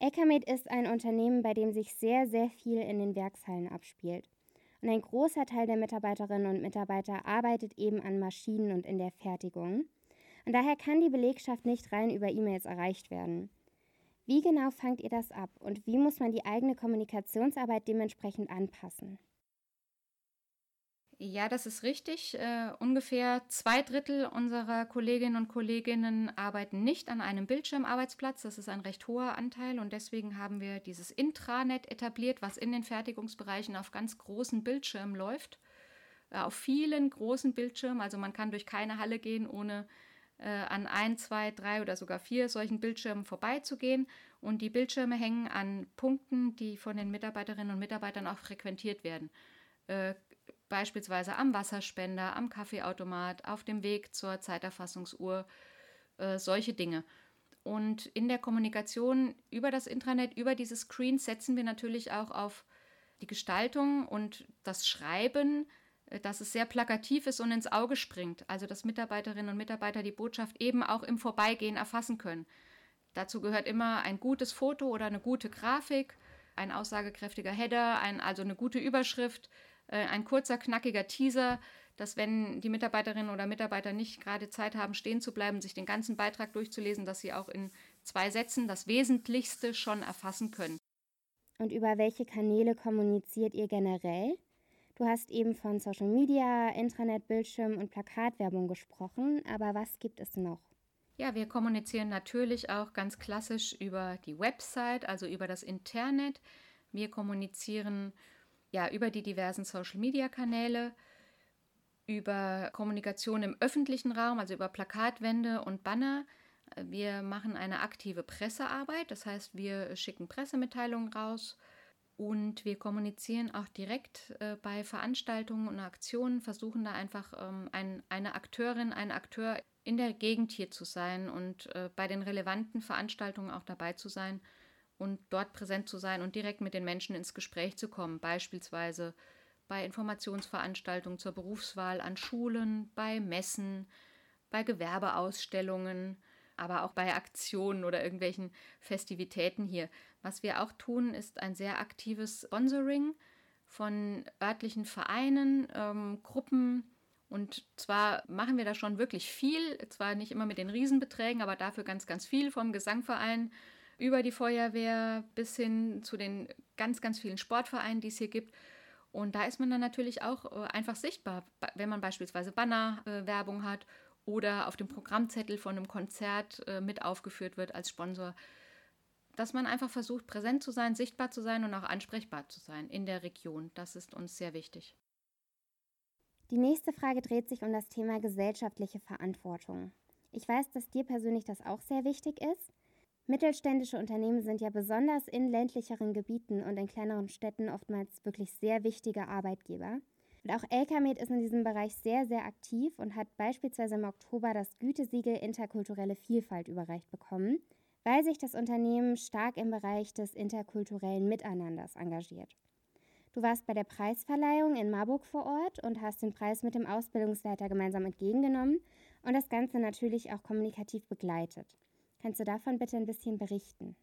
Ecamed ist ein Unternehmen, bei dem sich sehr, sehr viel in den Werkshallen abspielt. Und ein großer Teil der Mitarbeiterinnen und Mitarbeiter arbeitet eben an Maschinen und in der Fertigung. Und daher kann die Belegschaft nicht rein über E-Mails erreicht werden. Wie genau fangt ihr das ab und wie muss man die eigene Kommunikationsarbeit dementsprechend anpassen? Ja, das ist richtig. Uh, ungefähr zwei Drittel unserer Kolleginnen und Kollegen arbeiten nicht an einem Bildschirmarbeitsplatz. Das ist ein recht hoher Anteil und deswegen haben wir dieses Intranet etabliert, was in den Fertigungsbereichen auf ganz großen Bildschirmen läuft. Uh, auf vielen großen Bildschirmen. Also man kann durch keine Halle gehen, ohne uh, an ein, zwei, drei oder sogar vier solchen Bildschirmen vorbeizugehen. Und die Bildschirme hängen an Punkten, die von den Mitarbeiterinnen und Mitarbeitern auch frequentiert werden beispielsweise am Wasserspender, am Kaffeeautomat, auf dem Weg zur Zeiterfassungsuhr, äh, solche Dinge. Und in der Kommunikation über das Intranet, über diese Screens setzen wir natürlich auch auf die Gestaltung und das Schreiben, äh, dass es sehr plakativ ist und ins Auge springt. Also dass Mitarbeiterinnen und Mitarbeiter die Botschaft eben auch im Vorbeigehen erfassen können. Dazu gehört immer ein gutes Foto oder eine gute Grafik, ein aussagekräftiger Header, ein, also eine gute Überschrift, ein kurzer, knackiger Teaser, dass wenn die Mitarbeiterinnen oder Mitarbeiter nicht gerade Zeit haben, stehen zu bleiben, sich den ganzen Beitrag durchzulesen, dass sie auch in zwei Sätzen das Wesentlichste schon erfassen können. Und über welche Kanäle kommuniziert ihr generell? Du hast eben von Social Media, Intranet, Bildschirm und Plakatwerbung gesprochen, aber was gibt es noch? Ja, wir kommunizieren natürlich auch ganz klassisch über die Website, also über das Internet. Wir kommunizieren ja, über die diversen Social-Media-Kanäle, über Kommunikation im öffentlichen Raum, also über Plakatwände und Banner. Wir machen eine aktive Pressearbeit, das heißt, wir schicken Pressemitteilungen raus und wir kommunizieren auch direkt äh, bei Veranstaltungen und Aktionen, versuchen da einfach ähm, ein, eine Akteurin, ein Akteur in der Gegend hier zu sein und äh, bei den relevanten Veranstaltungen auch dabei zu sein und dort präsent zu sein und direkt mit den Menschen ins Gespräch zu kommen, beispielsweise bei Informationsveranstaltungen zur Berufswahl an Schulen, bei Messen, bei Gewerbeausstellungen, aber auch bei Aktionen oder irgendwelchen Festivitäten hier. Was wir auch tun, ist ein sehr aktives Sponsoring von örtlichen Vereinen, ähm, Gruppen. Und zwar machen wir da schon wirklich viel, zwar nicht immer mit den Riesenbeträgen, aber dafür ganz, ganz viel vom Gesangverein über die Feuerwehr bis hin zu den ganz, ganz vielen Sportvereinen, die es hier gibt. Und da ist man dann natürlich auch äh, einfach sichtbar, wenn man beispielsweise Bannerwerbung hat oder auf dem Programmzettel von einem Konzert äh, mit aufgeführt wird als Sponsor. Dass man einfach versucht, präsent zu sein, sichtbar zu sein und auch ansprechbar zu sein in der Region. Das ist uns sehr wichtig. Die nächste Frage dreht sich um das Thema gesellschaftliche Verantwortung. Ich weiß, dass dir persönlich das auch sehr wichtig ist. Mittelständische Unternehmen sind ja besonders in ländlicheren Gebieten und in kleineren Städten oftmals wirklich sehr wichtige Arbeitgeber. Und auch Elkamed ist in diesem Bereich sehr, sehr aktiv und hat beispielsweise im Oktober das Gütesiegel Interkulturelle Vielfalt überreicht bekommen, weil sich das Unternehmen stark im Bereich des interkulturellen Miteinanders engagiert. Du warst bei der Preisverleihung in Marburg vor Ort und hast den Preis mit dem Ausbildungsleiter gemeinsam entgegengenommen und das Ganze natürlich auch kommunikativ begleitet. Kannst du davon bitte ein bisschen berichten?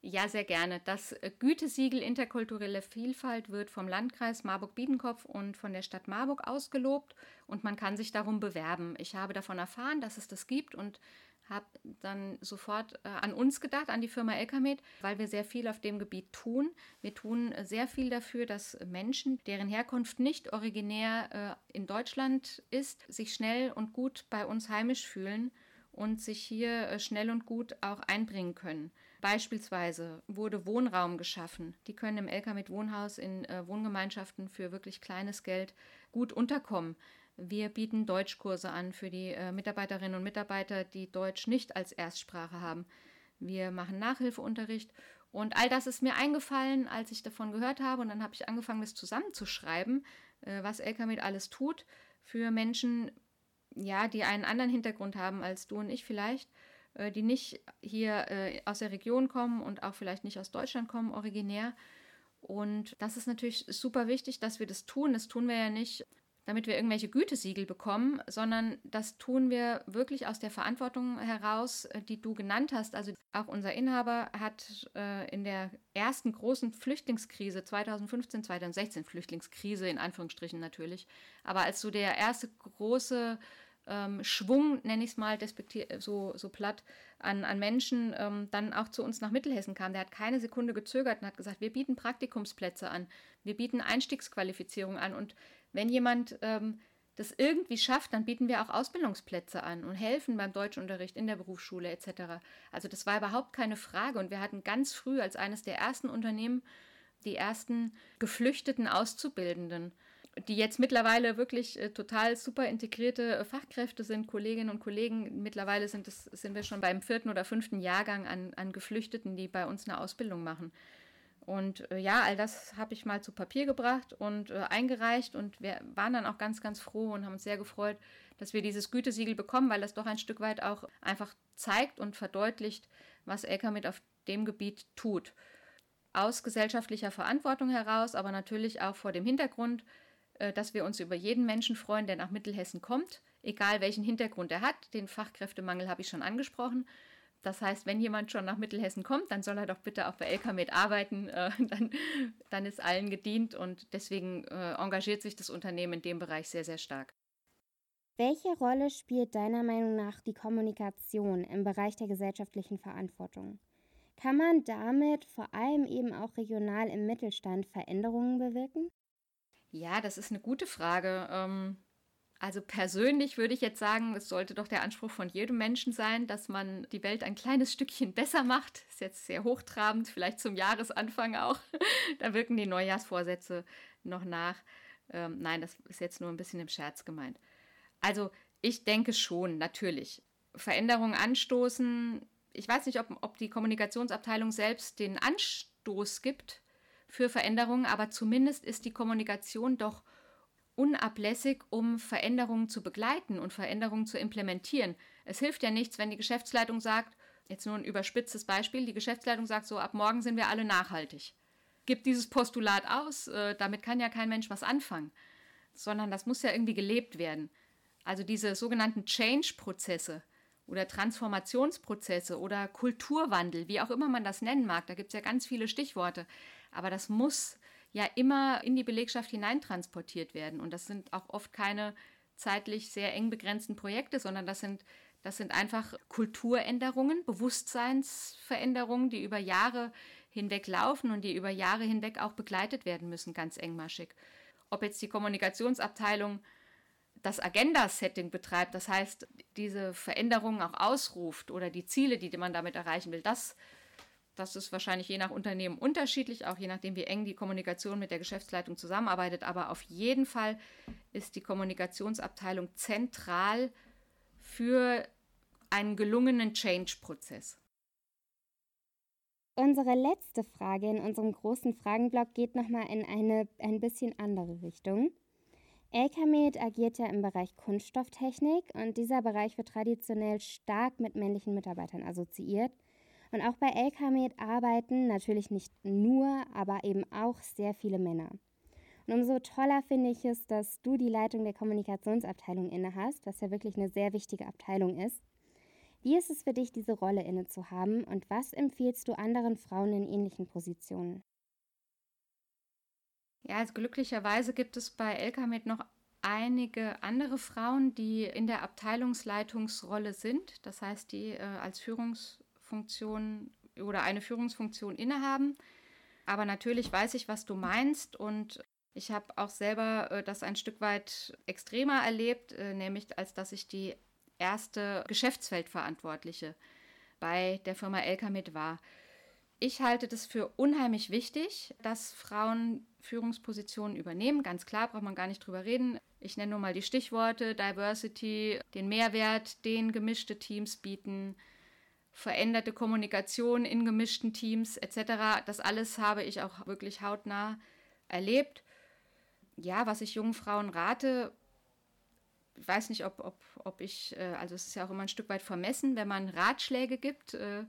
Ja, sehr gerne. Das Gütesiegel interkulturelle Vielfalt wird vom Landkreis Marburg-Biedenkopf und von der Stadt Marburg ausgelobt und man kann sich darum bewerben. Ich habe davon erfahren, dass es das gibt und habe dann sofort äh, an uns gedacht, an die Firma Elkamed, weil wir sehr viel auf dem Gebiet tun. Wir tun sehr viel dafür, dass Menschen, deren Herkunft nicht originär äh, in Deutschland ist, sich schnell und gut bei uns heimisch fühlen und sich hier äh, schnell und gut auch einbringen können. Beispielsweise wurde Wohnraum geschaffen. Die können im LK mit Wohnhaus in äh, Wohngemeinschaften für wirklich kleines Geld gut unterkommen. Wir bieten Deutschkurse an für die äh, Mitarbeiterinnen und Mitarbeiter, die Deutsch nicht als Erstsprache haben. Wir machen Nachhilfeunterricht und all das ist mir eingefallen, als ich davon gehört habe und dann habe ich angefangen, das zusammenzuschreiben, was LKMed alles tut für Menschen ja, die einen anderen Hintergrund haben als du und ich vielleicht, äh, die nicht hier äh, aus der Region kommen und auch vielleicht nicht aus Deutschland kommen, originär. Und das ist natürlich super wichtig, dass wir das tun. Das tun wir ja nicht, damit wir irgendwelche Gütesiegel bekommen, sondern das tun wir wirklich aus der Verantwortung heraus, äh, die du genannt hast. Also auch unser Inhaber hat äh, in der ersten großen Flüchtlingskrise 2015, 2016, Flüchtlingskrise in Anführungsstrichen natürlich, aber als so der erste große ähm, Schwung, nenne ich es mal, so, so platt, an, an Menschen ähm, dann auch zu uns nach Mittelhessen kam. Der hat keine Sekunde gezögert und hat gesagt, wir bieten Praktikumsplätze an, wir bieten Einstiegsqualifizierung an und wenn jemand ähm, das irgendwie schafft, dann bieten wir auch Ausbildungsplätze an und helfen beim Deutschunterricht in der Berufsschule etc. Also das war überhaupt keine Frage und wir hatten ganz früh als eines der ersten Unternehmen die ersten geflüchteten Auszubildenden die jetzt mittlerweile wirklich äh, total super integrierte äh, Fachkräfte sind, Kolleginnen und Kollegen. Mittlerweile sind, es, sind wir schon beim vierten oder fünften Jahrgang an, an Geflüchteten, die bei uns eine Ausbildung machen. Und äh, ja, all das habe ich mal zu Papier gebracht und äh, eingereicht und wir waren dann auch ganz, ganz froh und haben uns sehr gefreut, dass wir dieses Gütesiegel bekommen, weil das doch ein Stück weit auch einfach zeigt und verdeutlicht, was Elka mit auf dem Gebiet tut. Aus gesellschaftlicher Verantwortung heraus, aber natürlich auch vor dem Hintergrund, dass wir uns über jeden Menschen freuen, der nach Mittelhessen kommt, egal welchen Hintergrund er hat. Den Fachkräftemangel habe ich schon angesprochen. Das heißt, wenn jemand schon nach Mittelhessen kommt, dann soll er doch bitte auch bei LKMed arbeiten. Äh, <laughs> dann, dann ist allen gedient und deswegen äh, engagiert sich das Unternehmen in dem Bereich sehr, sehr stark. Welche Rolle spielt deiner Meinung nach die Kommunikation im Bereich der gesellschaftlichen Verantwortung? Kann man damit vor allem eben auch regional im Mittelstand Veränderungen bewirken? Ja, das ist eine gute Frage. Ähm, also persönlich würde ich jetzt sagen, es sollte doch der Anspruch von jedem Menschen sein, dass man die Welt ein kleines Stückchen besser macht. Ist jetzt sehr hochtrabend, vielleicht zum Jahresanfang auch. <laughs> da wirken die Neujahrsvorsätze noch nach. Ähm, nein, das ist jetzt nur ein bisschen im Scherz gemeint. Also ich denke schon, natürlich. Veränderungen anstoßen. Ich weiß nicht, ob, ob die Kommunikationsabteilung selbst den Anstoß gibt für Veränderungen, aber zumindest ist die Kommunikation doch unablässig, um Veränderungen zu begleiten und Veränderungen zu implementieren. Es hilft ja nichts, wenn die Geschäftsleitung sagt, jetzt nur ein überspitztes Beispiel, die Geschäftsleitung sagt so, ab morgen sind wir alle nachhaltig. Gibt dieses Postulat aus, äh, damit kann ja kein Mensch was anfangen, sondern das muss ja irgendwie gelebt werden. Also diese sogenannten Change-Prozesse oder Transformationsprozesse oder Kulturwandel, wie auch immer man das nennen mag, da gibt es ja ganz viele Stichworte. Aber das muss ja immer in die Belegschaft hineintransportiert werden. Und das sind auch oft keine zeitlich sehr eng begrenzten Projekte, sondern das sind, das sind einfach Kulturänderungen, Bewusstseinsveränderungen, die über Jahre hinweg laufen und die über Jahre hinweg auch begleitet werden müssen, ganz engmaschig. Ob jetzt die Kommunikationsabteilung das Agenda-Setting betreibt, das heißt, diese Veränderungen auch ausruft oder die Ziele, die man damit erreichen will, das, das ist wahrscheinlich je nach Unternehmen unterschiedlich, auch je nachdem, wie eng die Kommunikation mit der Geschäftsleitung zusammenarbeitet. Aber auf jeden Fall ist die Kommunikationsabteilung zentral für einen gelungenen Change-Prozess. Unsere letzte Frage in unserem großen Fragenblock geht nochmal in eine ein bisschen andere Richtung. Elkamed agiert ja im Bereich Kunststofftechnik und dieser Bereich wird traditionell stark mit männlichen Mitarbeitern assoziiert. Und auch bei Elkamed arbeiten natürlich nicht nur, aber eben auch sehr viele Männer. Und umso toller finde ich es, dass du die Leitung der Kommunikationsabteilung innehast, was ja wirklich eine sehr wichtige Abteilung ist. Wie ist es für dich, diese Rolle inne zu haben und was empfiehlst du anderen Frauen in ähnlichen Positionen? Ja, also glücklicherweise gibt es bei Elkamed noch einige andere Frauen, die in der Abteilungsleitungsrolle sind, das heißt, die äh, als Führungsfunktion oder eine Führungsfunktion innehaben. Aber natürlich weiß ich, was du meinst und ich habe auch selber äh, das ein Stück weit extremer erlebt, äh, nämlich als dass ich die erste Geschäftsfeldverantwortliche bei der Firma Elkamed war. Ich halte das für unheimlich wichtig, dass Frauen Führungspositionen übernehmen. Ganz klar, braucht man gar nicht drüber reden. Ich nenne nur mal die Stichworte Diversity, den Mehrwert, den gemischte Teams bieten, veränderte Kommunikation in gemischten Teams etc. Das alles habe ich auch wirklich hautnah erlebt. Ja, was ich jungen Frauen rate, ich weiß nicht, ob, ob, ob ich, äh, also es ist ja auch immer ein Stück weit vermessen, wenn man Ratschläge gibt. Äh,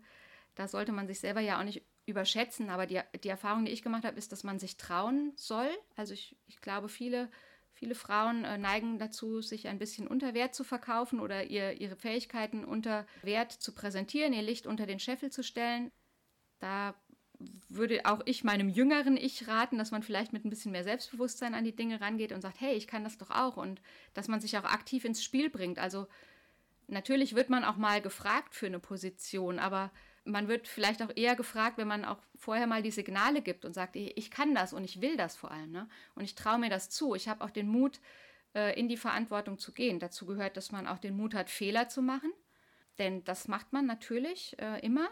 da sollte man sich selber ja auch nicht überschätzen, aber die, die Erfahrung, die ich gemacht habe, ist, dass man sich trauen soll. Also ich, ich glaube, viele, viele Frauen äh, neigen dazu, sich ein bisschen unter Wert zu verkaufen oder ihr, ihre Fähigkeiten unter Wert zu präsentieren, ihr Licht unter den Scheffel zu stellen. Da würde auch ich meinem jüngeren Ich raten, dass man vielleicht mit ein bisschen mehr Selbstbewusstsein an die Dinge rangeht und sagt, hey, ich kann das doch auch und dass man sich auch aktiv ins Spiel bringt. Also natürlich wird man auch mal gefragt für eine Position, aber man wird vielleicht auch eher gefragt, wenn man auch vorher mal die Signale gibt und sagt, ich kann das und ich will das vor allem. Ne? Und ich traue mir das zu. Ich habe auch den Mut, äh, in die Verantwortung zu gehen. Dazu gehört, dass man auch den Mut hat, Fehler zu machen. Denn das macht man natürlich äh, immer,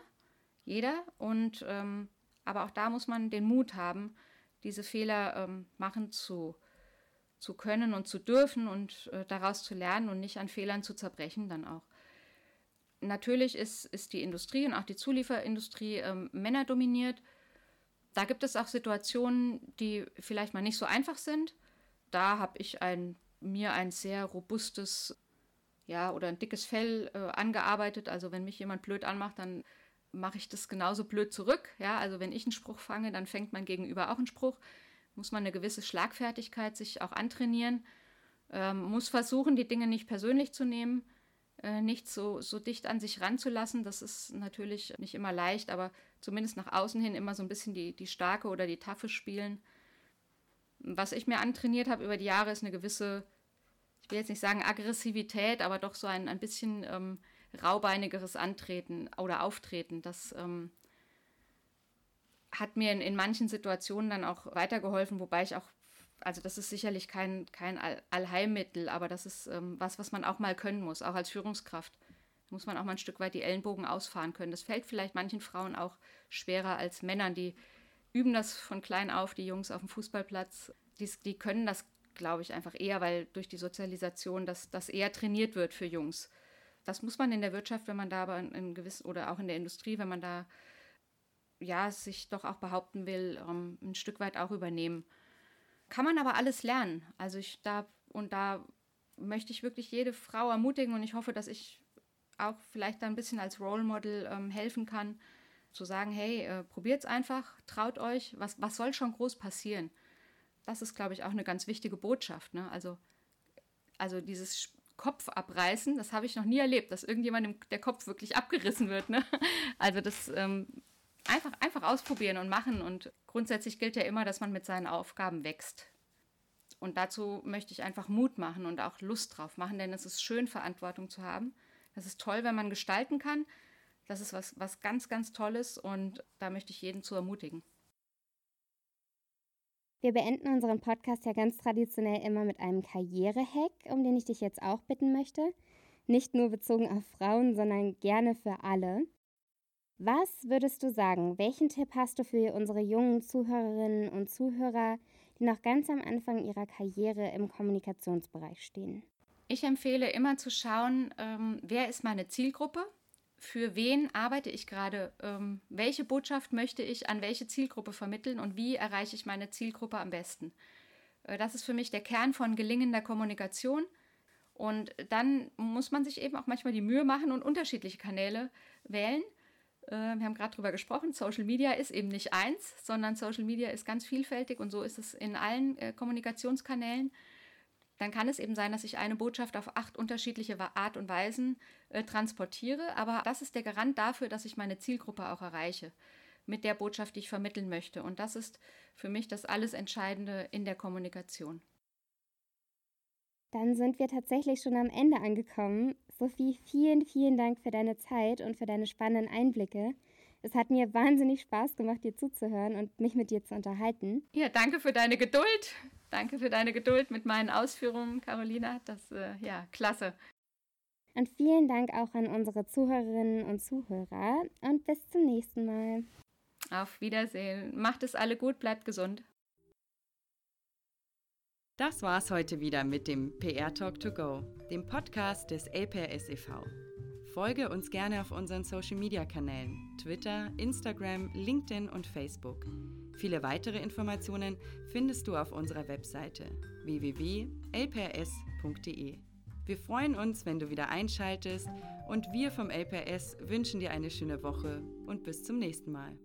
jeder. Und ähm, aber auch da muss man den Mut haben, diese Fehler ähm, machen zu, zu können und zu dürfen und äh, daraus zu lernen und nicht an Fehlern zu zerbrechen dann auch. Natürlich ist, ist die Industrie und auch die Zulieferindustrie ähm, männerdominiert. Da gibt es auch Situationen, die vielleicht mal nicht so einfach sind. Da habe ich ein, mir ein sehr robustes ja, oder ein dickes Fell äh, angearbeitet. Also wenn mich jemand blöd anmacht, dann mache ich das genauso blöd zurück. Ja, also wenn ich einen Spruch fange, dann fängt mein Gegenüber auch einen Spruch. Muss man eine gewisse Schlagfertigkeit sich auch antrainieren. Ähm, muss versuchen, die Dinge nicht persönlich zu nehmen äh, nicht so, so dicht an sich ranzulassen. Das ist natürlich nicht immer leicht, aber zumindest nach außen hin immer so ein bisschen die, die starke oder die taffe spielen. Was ich mir antrainiert habe über die Jahre, ist eine gewisse, ich will jetzt nicht sagen Aggressivität, aber doch so ein, ein bisschen ähm, raubeinigeres Antreten oder Auftreten. Das ähm, hat mir in, in manchen Situationen dann auch weitergeholfen, wobei ich auch also das ist sicherlich kein, kein Allheilmittel, aber das ist ähm, was, was man auch mal können muss, auch als Führungskraft. Muss man auch mal ein Stück weit die Ellenbogen ausfahren können. Das fällt vielleicht manchen Frauen auch schwerer als Männern, die üben das von klein auf, die Jungs auf dem Fußballplatz. Die, die können das, glaube ich, einfach eher, weil durch die Sozialisation das, das eher trainiert wird für Jungs. Das muss man in der Wirtschaft, wenn man da aber in, in gewiss oder auch in der Industrie, wenn man da ja sich doch auch behaupten will, ähm, ein Stück weit auch übernehmen. Kann man aber alles lernen. Also ich da und da möchte ich wirklich jede Frau ermutigen und ich hoffe, dass ich auch vielleicht da ein bisschen als Role Model ähm, helfen kann, zu sagen, hey, äh, probiert's einfach, traut euch, was, was soll schon groß passieren? Das ist, glaube ich, auch eine ganz wichtige Botschaft. Ne? Also, also dieses Kopf abreißen, das habe ich noch nie erlebt, dass irgendjemandem der Kopf wirklich abgerissen wird. Ne? <laughs> Also das ähm, einfach, einfach ausprobieren und machen. Und grundsätzlich gilt ja immer, dass man mit seinen Aufgaben wächst. Und dazu möchte ich einfach Mut machen und auch Lust drauf machen, denn es ist schön, Verantwortung zu haben. Das ist toll, wenn man gestalten kann. Das ist was, was ganz, ganz Tolles und da möchte ich jeden zu ermutigen. Wir beenden unseren Podcast ja ganz traditionell immer mit einem Karrierehack, um den ich dich jetzt auch bitten möchte. Nicht nur bezogen auf Frauen, sondern gerne für alle. Was würdest du sagen? Welchen Tipp hast du für unsere jungen Zuhörerinnen und Zuhörer, die noch ganz am Anfang ihrer Karriere im Kommunikationsbereich stehen? Ich empfehle immer zu schauen, ähm, wer ist meine Zielgruppe, für wen arbeite ich gerade, ähm, welche Botschaft möchte ich an welche Zielgruppe vermitteln und wie erreiche ich meine Zielgruppe am besten. Äh, das ist für mich der Kern von gelingender Kommunikation. Und dann muss man sich eben auch manchmal die Mühe machen und unterschiedliche Kanäle wählen. Äh, wir haben gerade darüber gesprochen, Social Media ist eben nicht eins, sondern Social Media ist ganz vielfältig und so ist es in allen äh, Kommunikationskanälen dann kann es eben sein, dass ich eine Botschaft auf acht unterschiedliche Art und Weisen äh, transportiere. Aber das ist der Garant dafür, dass ich meine Zielgruppe auch erreiche mit der Botschaft, die ich vermitteln möchte. Und das ist für mich das alles Entscheidende in der Kommunikation. Dann sind wir tatsächlich schon am Ende angekommen. Sophie, vielen, vielen Dank für deine Zeit und für deine spannenden Einblicke. Es hat mir wahnsinnig Spaß gemacht, dir zuzuhören und mich mit dir zu unterhalten. Ja, danke für deine Geduld. Danke für deine Geduld mit meinen Ausführungen, Carolina. Das, äh, ja, klasse. Und vielen Dank auch an unsere Zuhörerinnen und Zuhörer und bis zum nächsten Mal. Auf Wiedersehen. Macht es alle gut, bleibt gesund. Das war's heute wieder mit dem PR Talk to Go, dem Podcast des LPRS e.V. Folge uns gerne auf unseren Social Media Kanälen Twitter, Instagram, LinkedIn und Facebook. Viele weitere Informationen findest du auf unserer Webseite www.lprs.de. Wir freuen uns, wenn du wieder einschaltest und wir vom LPRS wünschen dir eine schöne Woche und bis zum nächsten Mal.